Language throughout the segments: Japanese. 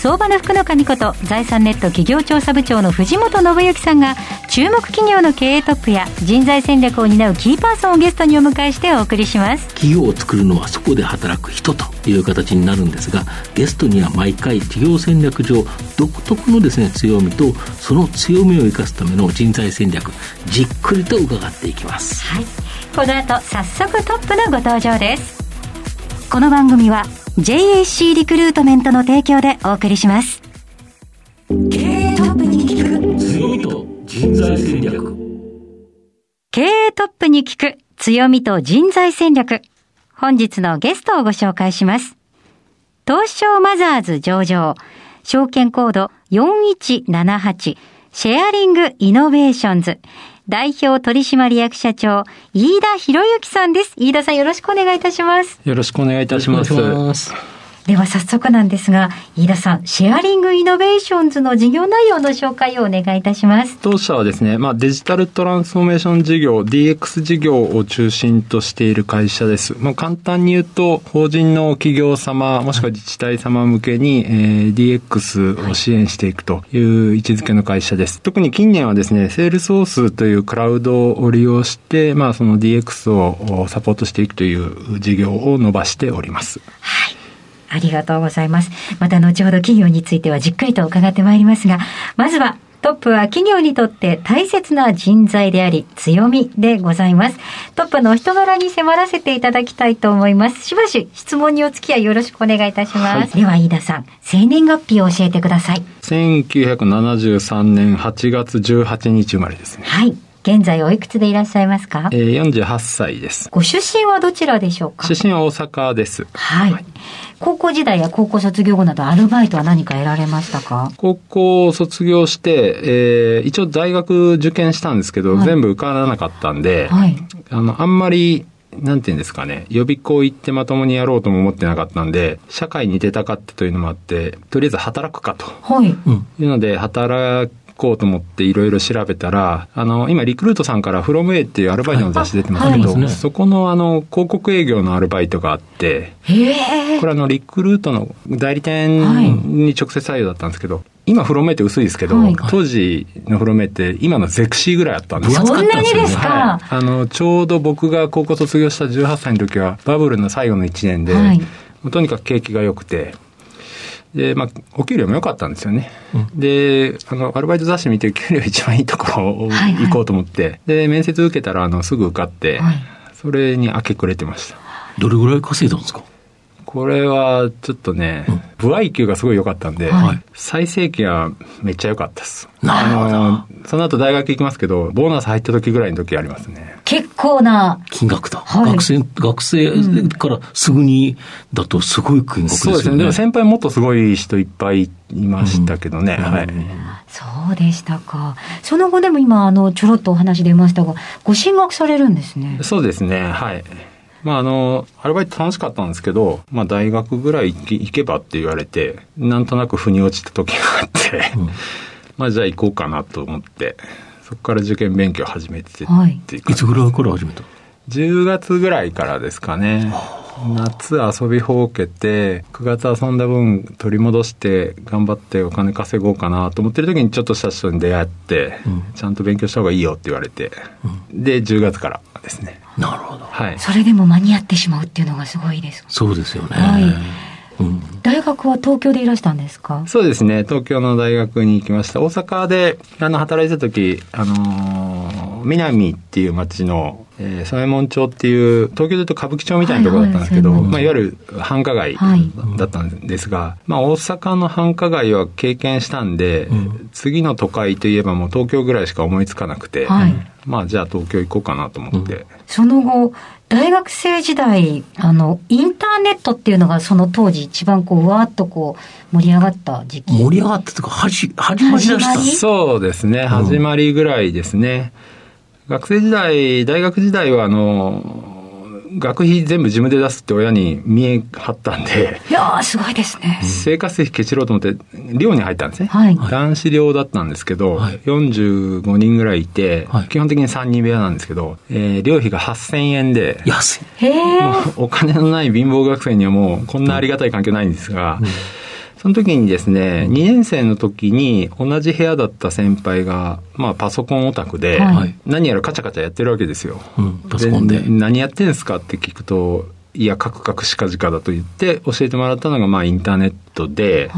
相場の福の神こと財産ネット企業調査部長の藤本信之さんが注目企業の経営トップや人材戦略を担うキーパーソンをゲストにお迎えしてお送りします。企業を作るのはそこで働く人という形になるんですがゲストには毎回企業戦略上独特のですね強みとその強みを生かすための人材戦略じっくりと伺っていきます。はい。この後早速トップのご登場です。この番組は JAC リクルートメントの提供でお送りします。経営トップに聞く強みと人材戦略。経営トップに聞く強みと人材戦略。本日のゲストをご紹介します。東証マザーズ上場。証券コード4178シェアリングイノベーションズ代表取締役社長、飯田博之さんです。飯田さんよろしくお願いいたします。よろしくお願いいたします。では早速なんですが、飯田さん、シェアリングイノベーションズの事業内容の紹介をお願いいたします。当社はですね、まあ、デジタルトランスフォーメーション事業、DX 事業を中心としている会社です。まあ、簡単に言うと、法人の企業様、もしくは自治体様向けに、えー、DX を支援していくという位置づけの会社です。特に近年はですね、セールスソースというクラウドを利用して、まあ、その DX をサポートしていくという事業を伸ばしております。はい。ありがとうございます。また後ほど企業についてはじっくりと伺ってまいりますが、まずはトップは企業にとって大切な人材であり強みでございます。トップのお人柄に迫らせていただきたいと思います。しばし質問にお付き合いよろしくお願いいたします。はい、では飯田さん、生年月日を教えてください。1973年8月18日生まれですね。はい。現在おいくつでいらっしゃいますか？えー、48歳です。ご出身はどちらでしょうか？出身は大阪です。はい。はい、高校時代や高校卒業後などアルバイトは何か得られましたか？高校を卒業して、えー、一応大学受験したんですけど、はい、全部受からなかったんで、はい、あの、あんまりなんていうんですかね、予備校行ってまともにやろうとも思ってなかったんで、社会に出たかったというのもあって、とりあえず働くかと。はい。いうので、働こうと思っていろいろ調べたら、あの、今、リクルートさんからフロム A っていうアルバイトの雑誌出てますけど、はい、そこのあの、広告営業のアルバイトがあって、これあの、リクルートの代理店に直接採用だったんですけど、はい今フロメって薄いですけど、はい、当時のフロメって今のゼクシーぐらいあったんですよ。そんなにですか、はい、あの、ちょうど僕が高校卒業した18歳の時はバブルの最後の1年で、はい、とにかく景気が良くて、で、まあ、お給料も良かったんですよね。うん、で、あの、アルバイト雑誌見て給料一番いいところを行こうと思って、はいはい、で、面接受けたら、あの、すぐ受かって、はい、それに明け暮れてました。どれぐらい稼いだんですか？これは、ちょっとね、うん、部合給がすごい良かったんで、はい、最盛期はめっちゃ良かったです。なるほど。その後大学行きますけど、ボーナス入った時ぐらいの時ありますね。結構な金額だ。はい、学生、学生からすぐにだとすごい金額ですよね。そうですね。でも先輩もっとすごい人いっぱいいましたけどね。うん、はい。そうでしたか。その後でも今、あの、ちょろっとお話出ましたが、ご進学されるんですね。そうですね。はい。まああの、アルバイト楽しかったんですけど、まあ大学ぐらい行けばって言われて、なんとなく腑に落ちた時があって、うん、まあじゃあ行こうかなと思って、そこから受験勉強始めてってはい、いつぐらいから始めた ?10 月ぐらいからですかね。夏遊びほうけて、9月遊んだ分取り戻して頑張ってお金稼ごうかなと思ってる時にちょっとした人に出会って、うん、ちゃんと勉強した方がいいよって言われて、うん、で、10月からですね。なるほど。はい。それでも間に合ってしまうっていうのがすごいです。そうですよね。はい。うん、大学は東京でいらしたんですか？そうですね。東京の大学に行きました。大阪で、あの、働いてた時、あのー、南っていう町の、えー、添右衛門町っていう、東京で言うと歌舞伎町みたいなところだったんですけど、はいはい、まあ、いわゆる繁華街だったんですが、はい、まあ、大阪の繁華街は経験したんで、うん、次の都会といえばもう東京ぐらいしか思いつかなくて、はい、まあ、じゃあ東京行こうかなと思って。うん、その後、大学生時代、あの、インターネットっていうのがその当時一番こう、わーっとこう、盛り上がった時期。盛り上がったというか、はじ、始まりだした。そうですね、始まりぐらいですね。うん、学生時代、大学時代はあの、学費全部自分で出すって親に見え張ったんで、いやー、すごいですね。生活費ケチろうと思って、寮に入ったんですね。はい男子寮だったんですけど、はい45人ぐらいいて、はい基本的に3人部屋なんですけど、えー寮費が8000円で、安い。へえ。お金のない貧乏学生にはもうこんなありがたい環境ないんですが、その時にですね、2年生の時に同じ部屋だった先輩が、まあパソコンオタクで、はい何やらカチャカチャやってるわけですよ。うん、パソコンで。何やってんすかって聞くと、いや、カクカクしかじかだと言って教えてもらったのが、まあインターネットで、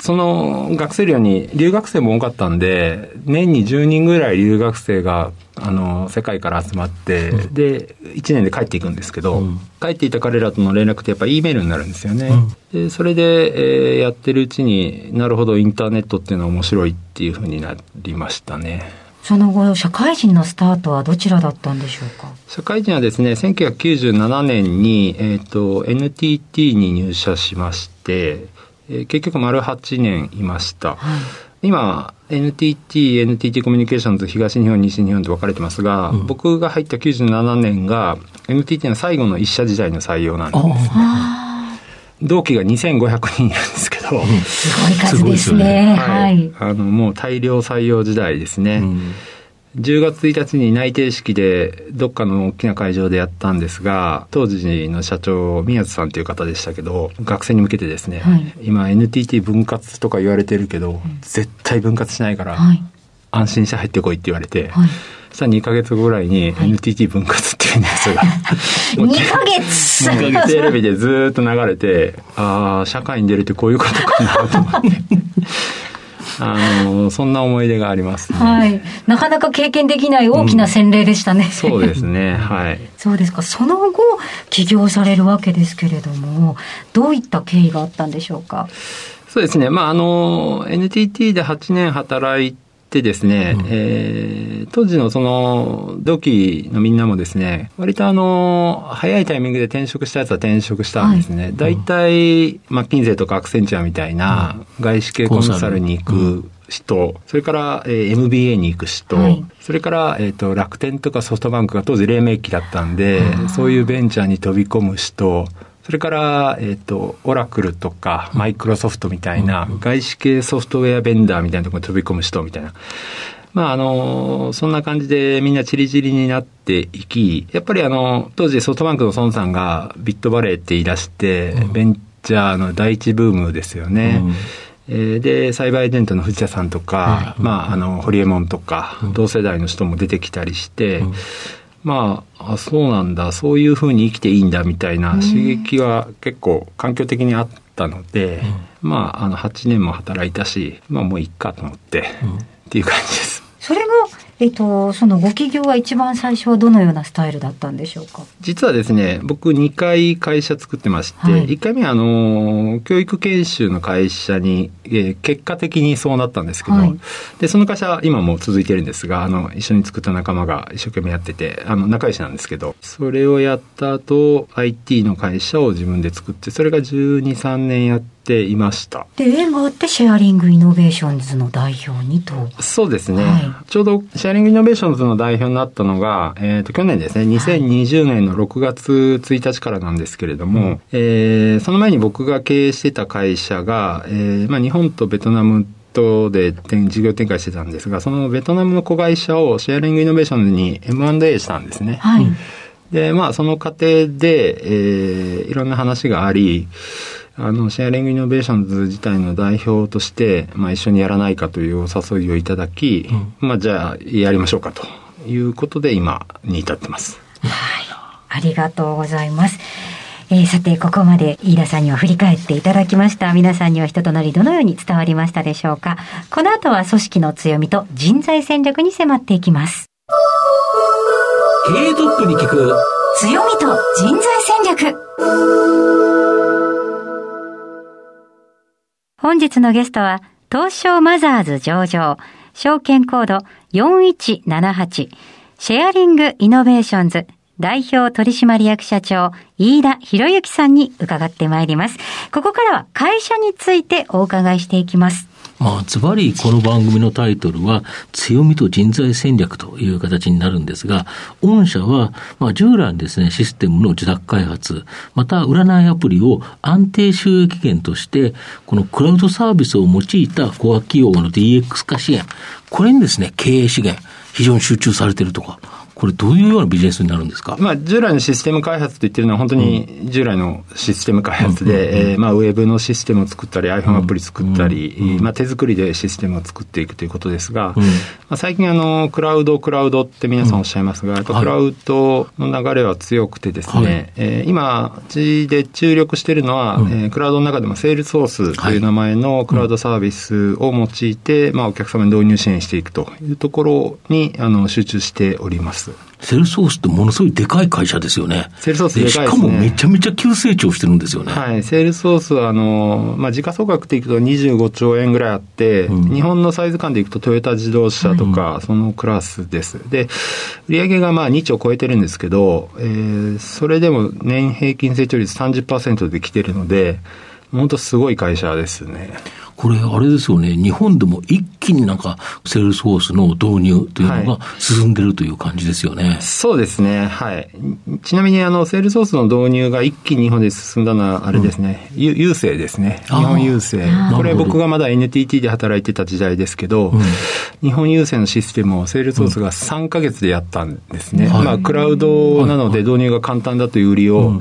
その学生寮に留学生も多かったんで、年に10人ぐらい留学生が、あの、世界から集まって、で、1年で帰っていくんですけど、うん帰っていた彼らとの連絡ってやっぱ E メールになるんですよね。で、それで、えーやってるうちになるほどインターネットっていうのは面白いっていうふうになりましたね。その後、社会人のスタートはどちらだったんでしょうか？社会人はですね、1997年に、えっ、と、NTT に入社しまして、えー結局丸8年いました。今、NTT、NTT コミュニケーションズ東日本、西日本と分かれてますが、うん僕が入った97年が NTT の最後の一社時代の採用なんです。あ同期が2500人いるんですけど、すごい数ですね。はい。あの、もう大量採用時代ですね。あ。うん10月1日に内定式でどっかの大きな会場でやったんですが、当時の社長、宮津さんという方でしたけど、学生に向けてですね、はい今 NTT 分割とか言われてるけど、絶対分割しないから、はい。安心して入ってこいって言われて、はい。そしたら2ヶ月後ぐらいに NTT 分割っていうニュースが、もう2ヶ月2ヶ月テレビでずーっと流れて、ああ、社会に出るってこういうことかなと思って。あの、そんな思い出がありますね。はい。なかなか経験できない大きな洗礼でしたね。そうですね、はい。そうですか。その後、起業されるわけですけれども、どういった経緯があったんでしょうか？そうですね。まあ、あの、NTT で8年働いてですね、うん。えー当時のその、同期のみんなもですね、割とあの、早いタイミングで転職したやつは転職したんですね。大体、マッキンゼーとかアクセンチャーみたいな、外資系コンサルに行く人、それから、えー MBA に行く人、はい。それから、えっ、と、楽天とかソフトバンクが当時黎明期だったんでそういうベンチャーに飛び込む人、それから、えっ、と、オラクルとか、マイクロソフトみたいな、外資系ソフトウェアベンダーみたいなところに飛び込む人みたいな。まあ、あの、そんな感じでみんなチリチリになっていき、やっぱりあの、当時ソフトバンクの孫さんがビットバレーって言い出して、うん。ベンチャーの第一ブームですよね。うん。えーで、サイバーエージェントの藤田さんとか、はい。まあ、あの、ホリエモンとか、うん。同世代の人も出てきたりして、うんまあ、あ、そうなんだ、そういうふうに生きていいんだみたいな刺激は結構環境的にあったので、まあ、あの、8年も働いたし、まあもういっかと思って、うん。っていう感じです。それが、えっと、そのご起業は一番最初はどのようなスタイルだったんでしょうか？実はですね、僕2回会社作ってまして、はい1回目はあの、教育研修の会社に、えー結果的にそうなったんですけど、はいで、その会社は今も続いてるんですが、あの、一緒に作った仲間が一生懸命やってて、あの、仲良しなんですけど、それをやった後、IT の会社を自分で作って、それが12、3年やっていました。で、縁があってシェアリングイノベーションズの代表にと。そうですね、はちょうどシェアリングイノベーションズの代表になったのが、えっ、と、去年ですね、2020年の6月1日からなんですけれども、えーその前に僕が経営してた会社が、えーまあ、日本とベトナムとで展事業展開してたんですが、そのベトナムの子会社をシェアリングイノベーションズに M&A したんですね。はい。で、まあ、その過程で、えーいろんな話があり、あの、シェアリングイノベーションズ自体の代表として、まあ、一緒にやらないかというお誘いをいただき、まあ、じゃあ、やりましょうかということで、今に至ってます。ありがとうございます。えーさて、ここまで飯田さんには振り返っていただきました。皆さんには人となりどのように伝わりましたでしょうか。この後は組織の強みと人材戦略に迫っていきます。経営トップに聞く強みと人材戦略。本日のゲストは、東証マザーズ上場、証券コード4178、シェアリングイノベーションズ、代表取締役社長、飯田博之さんに伺ってまいります。ここからは会社についてお伺いしていきます。まあ、ズバリこの番組のタイトルは、強みと人材戦略という形になるんですが、御社は、まあ、従来ですね、システムの受託開発、また占いアプリを安定収益源として、このクラウドサービスを用いたコア企業の DX 化支援、これにですね、経営資源、非常に集中されているとか、これ、どういうようなビジネスになるんですか、まあ、従来のシステム開発と言ってるのは、本当に従来のシステム開発で、えまあ、ウェブのシステムを作ったり、iPhone アプリ作ったり、うん、まあ、手作りでシステムを作っていくということですが、うん、まあ、最近あの、クラウド、クラウドって皆さんおっしゃいますが、やっぱクラウドの流れは強くてですね、はい、えー、今、うちで注力しているのは、うん、えー、クラウドの中でもセールソースという名前のクラウドサービスを用いて、まあ、お客様に導入支援していくというところにあの集中しております。セルソースってものすごいでかい会社ですよね。セールソースでかいです、ね、しかもめちゃめちゃ急成長してるんですよね。はい。セールソースは、あの、まあ、時価総額でいくと25兆円ぐらいあって、うん、日本のサイズ感でいくとトヨタ自動車とか、そのクラスです。で、売上がまあ2兆超えてるんですけど、えー、それでも年平均成長率30%で来てるので、本当すごい会社ですね。これ、あれですよね、日本でも一気になんか、セールスフォースの導入というのが進んでるという感じですよね。はい、そうですね、はい。ちなみに、あの、セールスフォースの導入が一気に日本で進んだのは、あれですね、うん、郵政ですね。日本郵政。これ、僕がまだ NTT で働いてた時代ですけど、うん、日本郵政のシステムをセールスフォースが3か月でやったんですね。うん、まあ、クラウドなので導入が簡単だという売りを、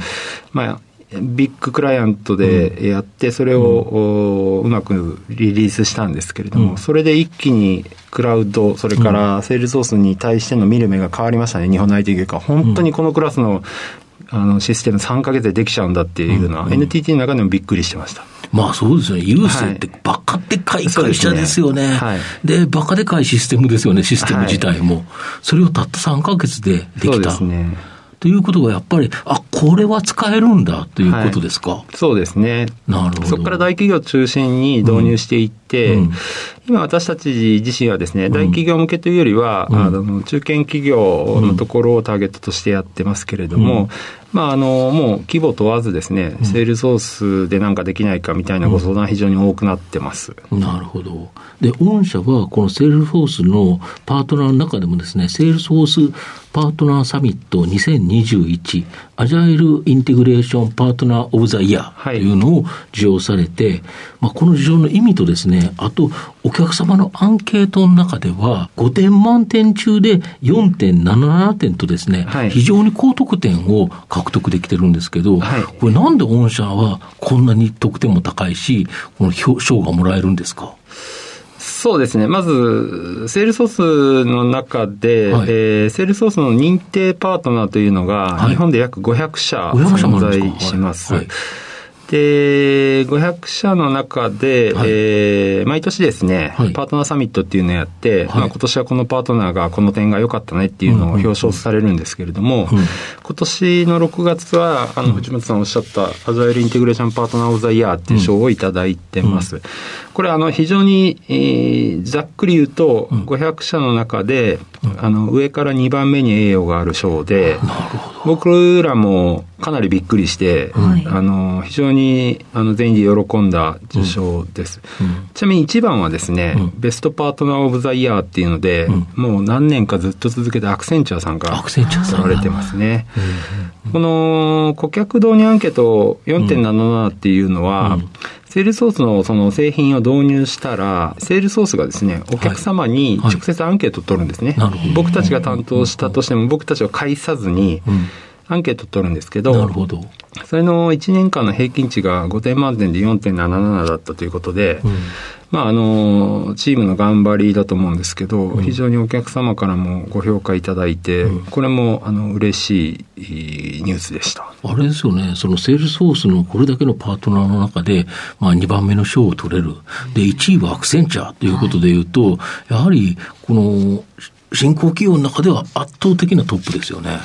まあ、ビッグクライアントでやって、それを、うまくリリースしたんですけれども、それで一気にクラウド、それからセールスフォースに対しての見る目が変わりましたね、日本の IT 業界。本当にこのクラスのあのシステム3か月でできちゃうんだっていうのは、NTT の中でもびっくりしてました。まあそうですよね。郵政ってバカでかい会社ですよね。はい、で、ねバカでかいシステムですよね、システム自体も。はい、それをたった3か月でできた。そうですね。ということはやっぱり、あこれは使えるんだということですか、はい、そうですね。なるほど。そこから大企業中心に導入していって、うんうん、今私たち自身はですね、大企業向けというよりは、うん、あの中堅企業のところをターゲットとしてやってますけれども、まあ、あの、もう規模問わずですね、セールスフォースでなんかできないかみたいなご相談非常に多くなってます。なるほど。で、御社はこのセールスフォースのパートナーの中でもですね、セールスフォースパートナーサミット2021アジャイルインテグレーションパートナーオブザイヤーというのを受賞されて、はい、まあ、この受賞の意味とですね、あとお客様のアンケートの中では5点満点中で4.77点とですね、はい、非常に高得点を獲得できてるんですけど、はい、これなんで御社はこんなに得点も高いし、この賞がもらえるんですか？そうですね。まず、セールスフォースの中で、はい、えー、セールスフォースの認定パートナーというのが、日本で約500社存在します。はいで、500社の中で、はい、えー、毎年ですね、はい、パートナーサミットっていうのをやって、はい、まあ、今年はこのパートナーがこの点が良かったねっていうのを表彰されるんですけれども、うん。うん、今年の6月は、あの、藤本さんおっしゃった、アジャイルインテグレーションパートナーオブザイヤーっていう賞をいただいてます。うん、これ、あの、非常に、えー、ざっくり言うと、500社の中で、あの、上から2番目に栄誉がある賞で、僕らもかなりびっくりして、はい、あの、非常にあの全員で喜んだ受賞です。うん、ちなみに1番はですね、うん、ベストパートナーオブザイヤーっていうので、もう何年かずっと続けてアクセンチャーさんが取られてますね。この顧客導入アンケート4.77っていうのは、セールソースのその製品を導入したら、セールソースがですね、お客様に直接アンケートを取るんですね。はいはい、僕たちが担当したとしても、僕たちを介さずに、アンケートを取るんですけど、なるほど。それの1年間の平均値が5点満点で4.77だったということで、うん、まあ、あの、チームの頑張りだと思うんですけど、うん、非常にお客様からもご評価いただいて、うん、これも、あの、嬉しいニュースでした。あれですよね、そのセールソースのこれだけのパートナーの中で、まあ、2番目の賞を取れる。で、1位はアクセンチャーということでいうと、やはり、この、新興企業の中では圧倒的なトップですよね。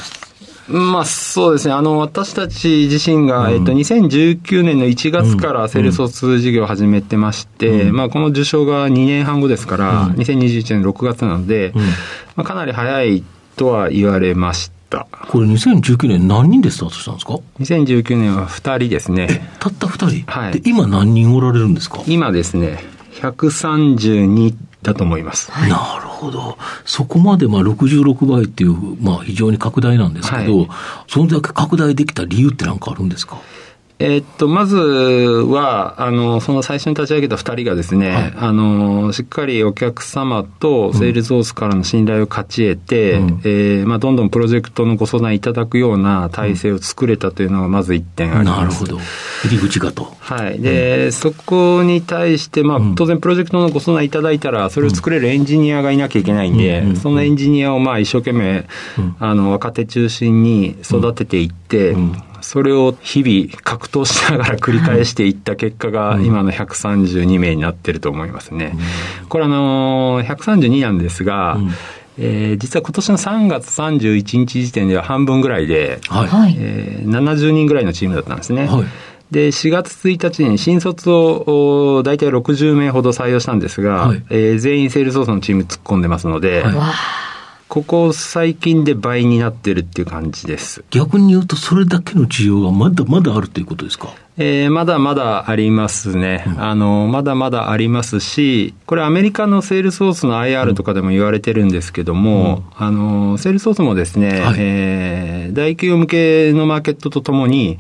まあそうですね。あの、私たち自身が、うん、えっと、2019年の1月からセールス事業を始めてまして、うん、まあこの受賞が2年半後ですから、うん、2021年6月なので、うん、まあかなり早いとは言われました。これ2019年何人でスタートしたんですか ?2019 年は2人ですね。たった2人？はい。で、今何人おられるんですか？今ですね、132だと思います。なるほど。そこまでまあ66倍っていう、まあ非常に拡大なんですけど、はい、それだけ拡大できた理由って何かあるんですか？えー、っと、まずは、あの、その最初に立ち上げた二人がですね、はい、あの、しっかりお客様とセールスフォースからの信頼を勝ち得て、うん、えー、まあ、どんどんプロジェクトのご相談いただくような体制を作れたというのがまず一点あります。なるほど。入り口がと。はい。で、うん、そこに対して、まあ、当然プロジェクトのご相談いただいたら、それを作れるエンジニアがいなきゃいけないんで、うん、そのエンジニアをまあ、一生懸命、あの、若手中心に育てていって、それを日々格闘しながら繰り返していった結果が、今の132名になってると思いますね。これあの、132なんですが、えー、実は今年の3月31日時点では半分ぐらいで、はい。えー、70人ぐらいのチームだったんですね。はい。で、4月1日に新卒を大体60名ほど採用したんですが、はい、えー、全員セールスソースのチーム突っ込んでますので、はいここ最近で倍になってるっていう感じです。逆に言うと、それだけの需要がまだまだあるということですか？えー、まだまだありますね、うん、あの、まだまだありますし、これアメリカのセールスソースの IR とかでも言われてるんですけども、うん、あの、セールスソースもですね、はい、えー、大企業向けのマーケットとともに、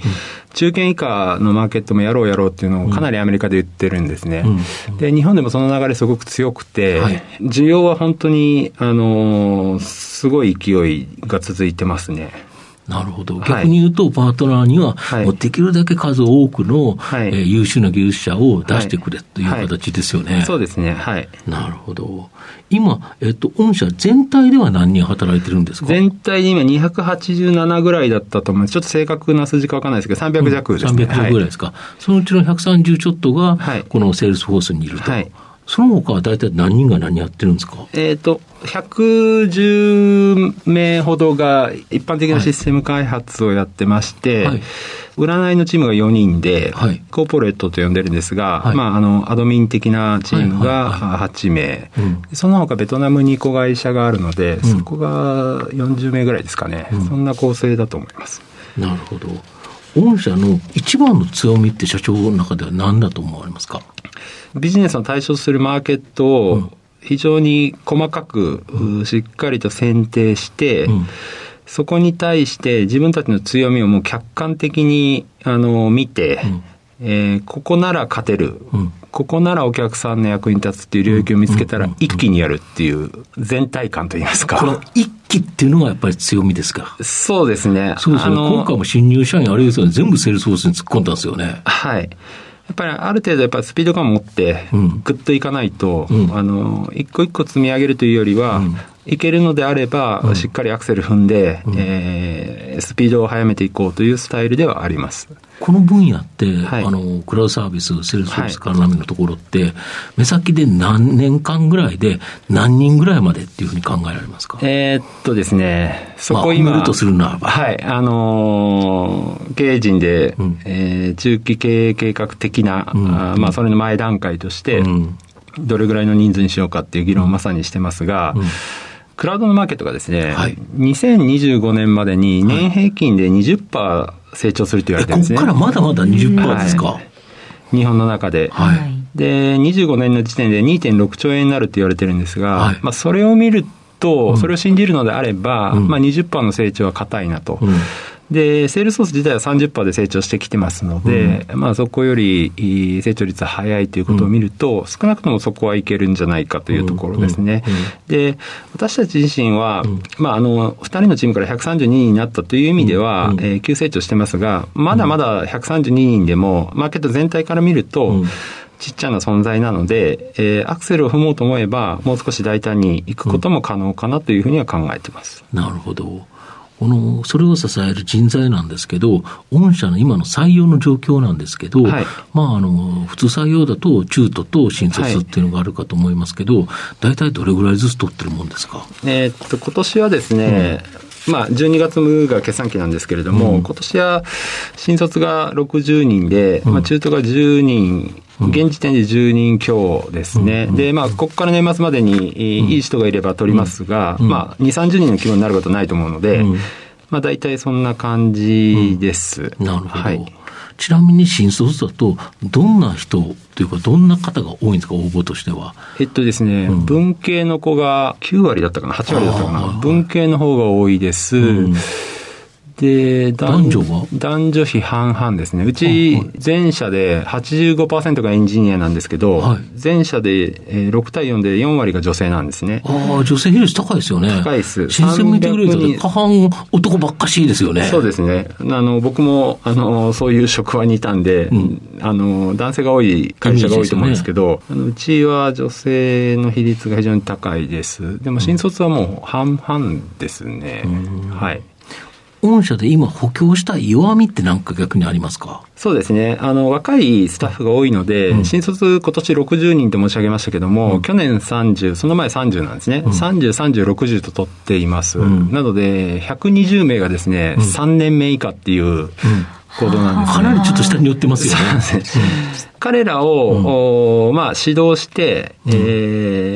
中堅以下のマーケットもやろうやろうっていうのをかなりアメリカで言ってるんですね。うん、で、日本でもその流れすごく強くて、はい、需要は本当に、あの、すごい勢いが続いてますね。なるほど。逆に言うと、パートナーには、もうできるだけ数多くの、はい、えー、優秀な技術者を出してくれという形ですよね。はい、そうですね。はい。なるほど。今、えっと、御社全体では何人働いてるんですか？全体で今287ぐらいだったと思います。ちょっと正確な数字かわかんないですけど、300弱ですね。うん、300弱ぐらいですか。はい、そのうちの130ちょっとが、このセールスフォースにいると。はいその他は大体何人が何やってるんですか？えっ、と、110名ほどが一般的なシステム開発をやってまして、はい、占いのチームが4人で、はい、コーポレートと呼んでるんですが、はい、まあ、あの、アドミン的なチームが8名、その他ベトナムに子会社があるので、うん、そこが40名ぐらいですかね、うん、そんな構成だと思います。なるほど。御社の一番の強みって社長の中では何だと思われますか？ビジネスの対象するマーケットを非常に細かく、しっかりと選定して、そこに対して自分たちの強みをもう客観的にあの見て、えー、ここなら勝てる、うん、ここならお客さんの役に立つっていう領域を見つけたら、一気にやるっていう全体感といいますか。この一気っていうのがやっぱり強みですか？そうですね。そうですね。今回も新入社員あれですよね、全部セールスフォースに突っ込んだんですよね。はい。やっぱりある程度やっぱスピード感を持って、ぐっといかないと、うん、あの、一個一個積み上げるというよりは、うん、いけるのであれば、うん、しっかりアクセル踏んで、うん、えー、スピードを速めていこうというスタイルではあります。この分野って、はい、あの、クラウドサービス、セールスフォースから波のところって、はい、目先で何年間ぐらいで何人ぐらいまでっていうふうに考えられますか？えー、っとですね、そこ今、まあ、とするならば。はい、あのー、経営陣で、うん、えー、中期経営計画的な、うん、あまあ、それの前段階として、うん、どれぐらいの人数にしようかっていう議論をまさにしてますが、うんクラウドのマーケットがですね、はい、2025年までに年平均で20%成長すると言われてるんですね。ここからまだまだ20%ですか、はい、日本の中で。はい、で、25年の時点で2.6兆円になると言われてるんですが、はい、まあそれを見ると、それを信じるのであれば、うん、まあ20%の成長は硬いなと。うんで、セールスソース自体は30%で成長してきてますので、うん、まあそこより成長率早いということを見ると、うん、少なくともそこはいけるんじゃないかというところですね。で、私たち自身は、まああの、2人のチームから132人になったという意味では、えー、急成長してますが、まだまだ132人でも、マーケット全体から見ると、ちっちゃな存在なので、えー、アクセルを踏もうと思えば、もう少し大胆に行くことも可能かなというふうには考えてます。なるほど。この、それを支える人材なんですけど、御社の今の採用の状況なんですけど、はい、まあ、あの、普通採用だと中途と新卒っていうのがあるかと思いますけど、はい、大体どれぐらいずつ取ってるもんですか？えー、っと、今年はですね、うん、まあ、12月が決算期なんですけれども、うん、今年は新卒が60人で、まあ、中途が10人現時点で10人強ですね。うん、で、まあ、ここから年末までにいい人がいれば取りますが、うん、まあ、2、30人の規模になることないと思うので、まあ、大体そんな感じです。なるほど。はいちなみに新卒だと、どんな人というか、どんな方が多いんですか、応募としては？えっとですね、うん、文系の子が9割だったかな、8割だったかな。文系の方が多いです。うんで、男女は？男女比半々ですね。うち、全社で85%がエンジニアなんですけど、はい、全社で6対4で4割が女性なんですね。ああ、女性比率高いですよね。高いです。新鮮見てくれると、過半男ばっかしいですよね。そうですね。あの、僕も、あの、そういう職場にいたんで、うん、あの、男性が多い会社が多いと思うんですけど、ね、あのうちは女性の比率が非常に高いです。でも、新卒はもう半々ですね。はい。御社で今補強した弱みって何か逆にありますか？そうですね。あの、若いスタッフが多いので、うん、新卒今年60人と申し上げましたけども、うん、去年30、その前30なんですね。うん、30、30、60と取っています。なので、120名がですね、3年目以下っていう行動なんです、ね、かなりちょっと下に寄ってますよね。彼らを、うん、まあ、指導して、うん、え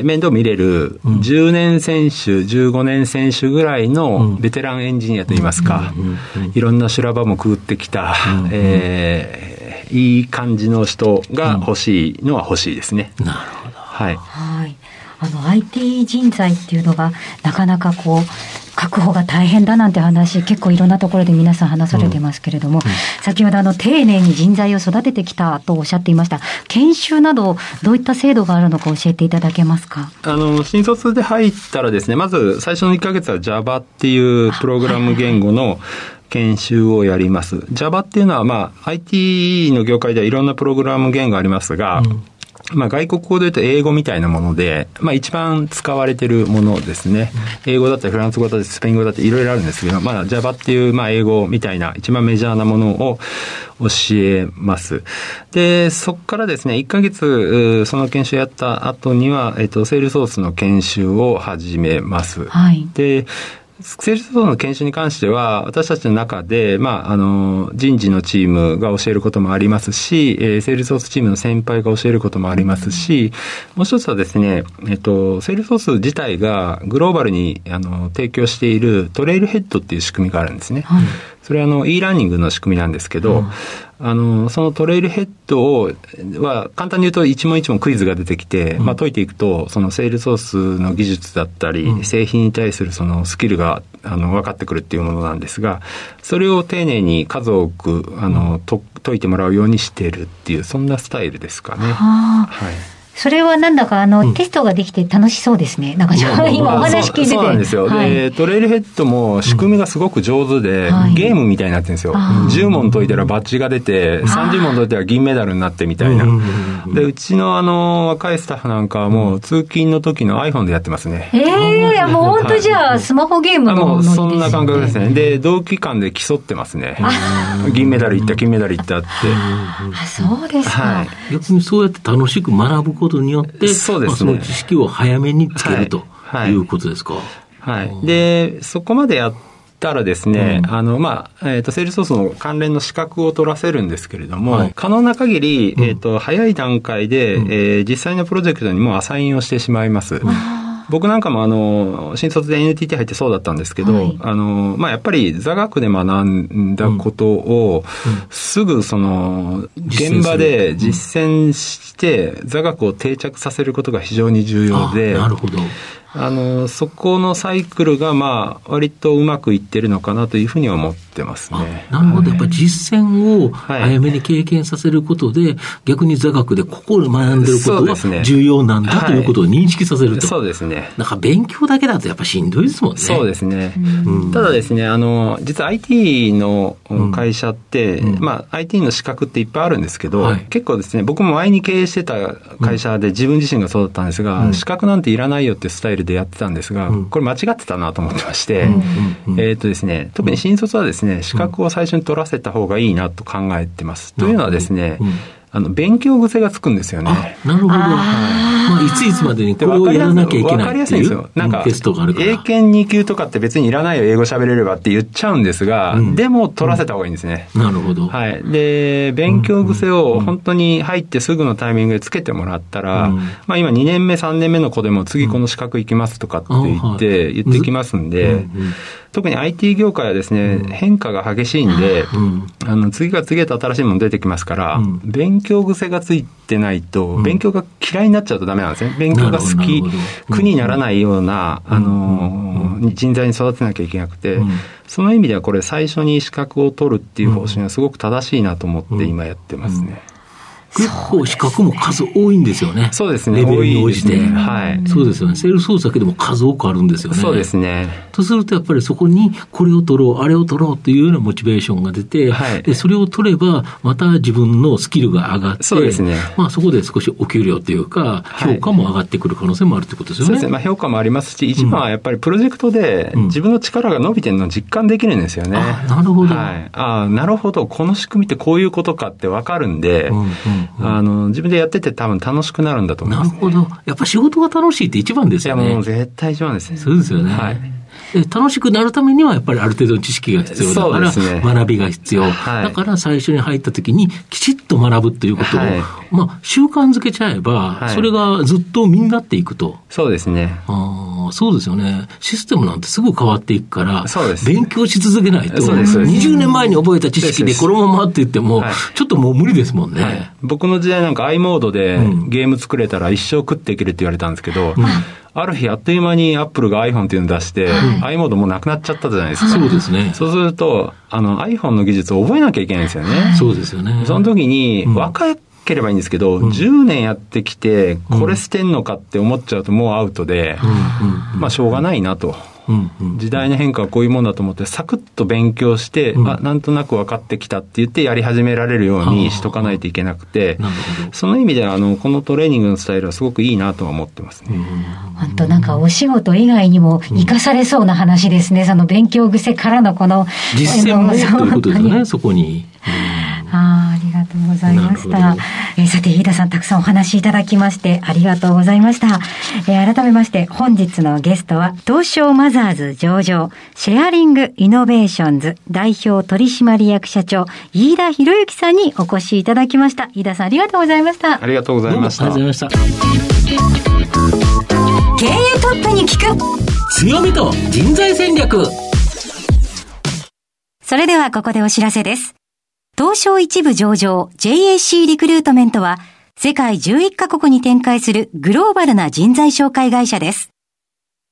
ー、面倒見れる10年選手、15年選手ぐらいのベテランエンジニアといいますか、いろんな修羅場もくぐってきた、うん、えー、いい感じの人が欲しいのは欲しいですね。なるほど。はい。はい。あの IT 人材っていうのがなかなかこう確保が大変だなんて話、結構いろんなところで皆さん話されてますけれども、うんうん、先ほどあの丁寧に人材を育ててきたとおっしゃっていました。研修などどういった制度があるのか教えていただけますか？あの新卒で入ったらですね、まず最初の1ヶ月は Java っていうプログラム言語の研修をやります。Java っていうのは、まあ、IT の業界ではいろんなプログラム言語ありますが、うんまあ、外国語で言うと英語みたいなもので、まあ、一番使われてるものですね。英語だったりフランス語だったりスペイン語だったりいろいろあるんですけど、まあ、Java っていう、まあ、英語みたいな一番メジャーなものを教えます。で、そこからですね、1ヶ月、その研修やった後には、えっと、セールスフォースの研修を始めます。はい。で、セールスフォースの研修に関しては、私たちの中で、まあ、あの、人事のチームが教えることもありますし、えー、セールスフォースチームの先輩が教えることもありますし、もう一つはですね、えっと、セールスフォース自体がグローバルに、あの、提供しているトレイルヘッドっていう仕組みがあるんですね。はい、それは、あの、e ラーニングの仕組みなんですけど、うんあの、そのトレイルヘッドを、は、簡単に言うと一問一問クイズが出てきて、うん、まあ解いていくと、そのセールソースの技術だったり、うん、製品に対するそのスキルが、あの、分かってくるっていうものなんですが、それを丁寧に数多く、あの、と解いてもらうようにしてるっていう、そんなスタイルですかね。はい。それはなんだかあの、うん、テストができて楽しそうですね。なんか、今お話聞いてて。そうなんですよ、はい、で、トレイルヘッドも仕組みがすごく上手で、うん、ゲームみたいになってるんですよ。はい、10問解いたらバッジが出て、30問解いたら銀メダルになってみたいな。で、うちのあの、若いスタッフなんかはもう通勤の時の iPhone でやってますね。ええー、もう本当じゃあ、スマホゲームのもうそんな感覚ですね。で、同期間で競ってますね。銀メダルいった、金メダルいったって。あ、そうですか。はい、逆にそうやって楽しく学ぶことによって、そうですね。その知識を早めにつけるということですか？はい。で、そこまでやったらですね、うん、あの、まあ、えっ、ー、と、セールスソースの関連の資格を取らせるんですけれども、はい、可能な限り、えっ、ー、と、早い段階で、うん、えー、実際のプロジェクトにもアサインをしてしまいます。僕なんかもあの、新卒で NTT 入ってそうだったんですけど、はい、あの、まあ、やっぱり座学で学んだことを、すぐその、現場で実践して、座学を定着させることが非常に重要で、なるほど。あの、そこのサイクルが、まあ、割とうまくいってるのかなというふうに思ってますね。なるほど。やっぱ実践を早めに経験させることで、はい、逆に座学でここで学んでることが重要なんだ、ということを認識させると。そうですね。なんか勉強だけだとやっぱしんどいですもんね。そうですね。うん、ただですね、あの、実は IT の会社って、うん、まあ、IT の資格っていっぱいあるんですけど、はい、結構ですね、僕も前に経営してた会社で自分自身がそうだったんですが、うん、資格なんていらないよってスタイルでやってたんですが、うん、これ間違ってたなと思ってまして、えっ、とですね、特に新卒はですね、資格を最初に取らせた方がいいなと考えてます。というのはですね、あの、勉強癖がつくんですよね。なるほど。まあ、いついつまでにこれをやらなきゃいけないっていう。なんか、テストがあ。英検2級とかって別にいらないよ、英語喋れればって言っちゃうんですが、うん、でも取らせた方がいいんですね。うん、なるほど。はい。で、勉強癖を本当に入ってすぐのタイミングでつけてもらったら、うん、まあ今2年目、3年目の子でも次この資格行きますとかって言って、言ってきますんで、特に IT 業界はですね、うん、変化が激しいんで、うん、あの次が次へと新しいもの出てきますから、うん、勉強癖がついてないと、勉強が嫌いになっちゃうとダメなんですね。勉強が好き、苦にならないような、あの、人材に育てなきゃいけなくて、その意味ではこれ最初に資格を取るっていう方針はすごく正しいなと思って今やってますね。結構資格も数多いんですよね。そうですね。レベルに応じて。はい。そうですよね。セールス操作でも数多くあるんですよね。そうですね。とするとやっぱりそこにこれを取ろう、あれを取ろうっていうようなモチベーションが出て、はい、でそれを取ればまた自分のスキルが上がって、そうですね。まあそこで少しお給料というか、評価も上がってくる可能性もあるということですよね。そうですね。まあ評価もありますし、一番はやっぱりプロジェクトで自分の力が伸びてるのを実感できるんですよね。あなるほど。はい。あなるほど。この仕組みってこういうことかってわかるんで、うんうんうん、あの、自分でやってて多分楽しくなるんだと思います、ね、なるほど。やっぱ仕事が楽しいって一番ですよね。いやもう絶対一番ですね。そうですよね。はい。楽しくなるためにはやっぱりある程度の知識が必要だから、ね、学びが必要、はい、だから最初に入った時にきちっと学ぶということを、はい、まあ習慣づけちゃえば、はい、それがずっと身になっていくと。そうですね。あそうですよね。システムなんてすぐ変わっていくから、そうです、勉強し続けないと、そうです。20年前に覚えた知識でこのままって言っても、ちょっともう無理ですもんね。僕の時代なんか i モードでゲーム作れたら一生食っていけるって言われたんですけど、うんある日あっという間にアップルが iPhone っていうのを出して、うん、i モードもうなくなっちゃったじゃないですか。そうですね。そうすると、あの iPhone の技術を覚えなきゃいけないんですよね。そうですよね。その時に、若ければいいんですけど、うん、10年やってきて、これ捨てんのかって思っちゃうともうアウトで、まあしょうがないなと。時代の変化はこういうもんだと思って、サクッと勉強して、うん、あなんとなく分かってきたって言ってやり始められるようにしとかないといけなくて、その意味ではあのこのトレーニングのスタイルはすごくいいなとは思ってますね。本当なんかお仕事以外にも生かされそうな話ですね、うん、その勉強癖からのこの実践もということですね、そこに。あありがとうございました。えー、さて、飯田さん、たくさんお話しいただきまして、ありがとうございました。えー、改めまして、本日のゲストは、東証マザーズ上場、シェアリングイノベーションズ代表取締役社長、飯田博之さんにお越しいただきました。飯田さん、ありがとうございました。ありがとうございました。ありがとうございました。経営トップに聞く強みと人材戦略それではここでお知らせです。東証一部上場 JAC リクルートメントは世界11カ国に展開するグローバルな人材紹介会社です。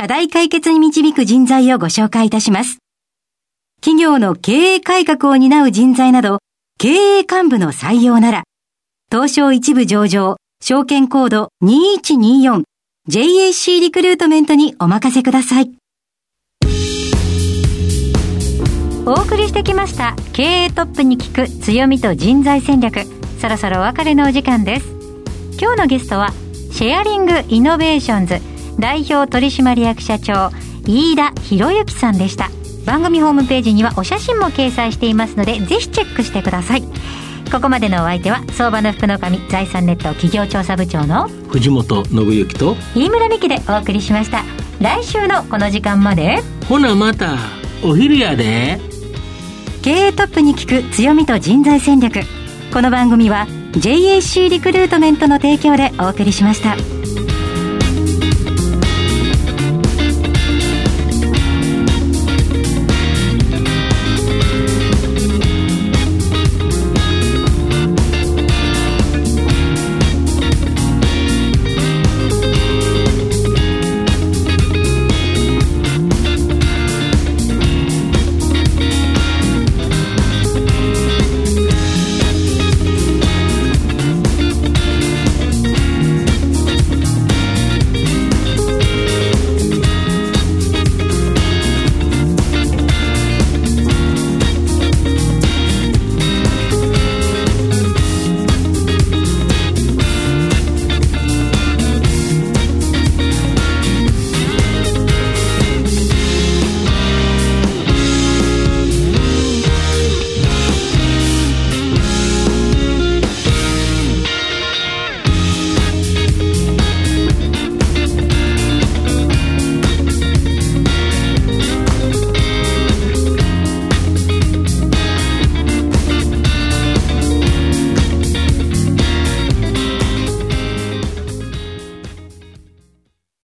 課題解決に導く人材をご紹介いたします。企業の経営改革を担う人材など、経営幹部の採用なら、東証一部上場、証券コード 2124JAC リクルートメントにお任せください。お送りしてきました経営トップに聞く強みと人材戦略そろそろお別れのお時間です今日のゲストはシェアリングイノベーションズ代表取締役社長飯田博之さんでした。番組ホームページにはお写真も掲載していますのでぜひチェックしてください。ここまでのお相手は相場の福の神財産ネット企業調査部長の藤本信之と飯村美希でお送りしました。来週のこの時間まで。ほなまたお昼やで。経営トップに聞く強みと人材戦略。この番組は JAC リクルートメントの提供でお送りしました。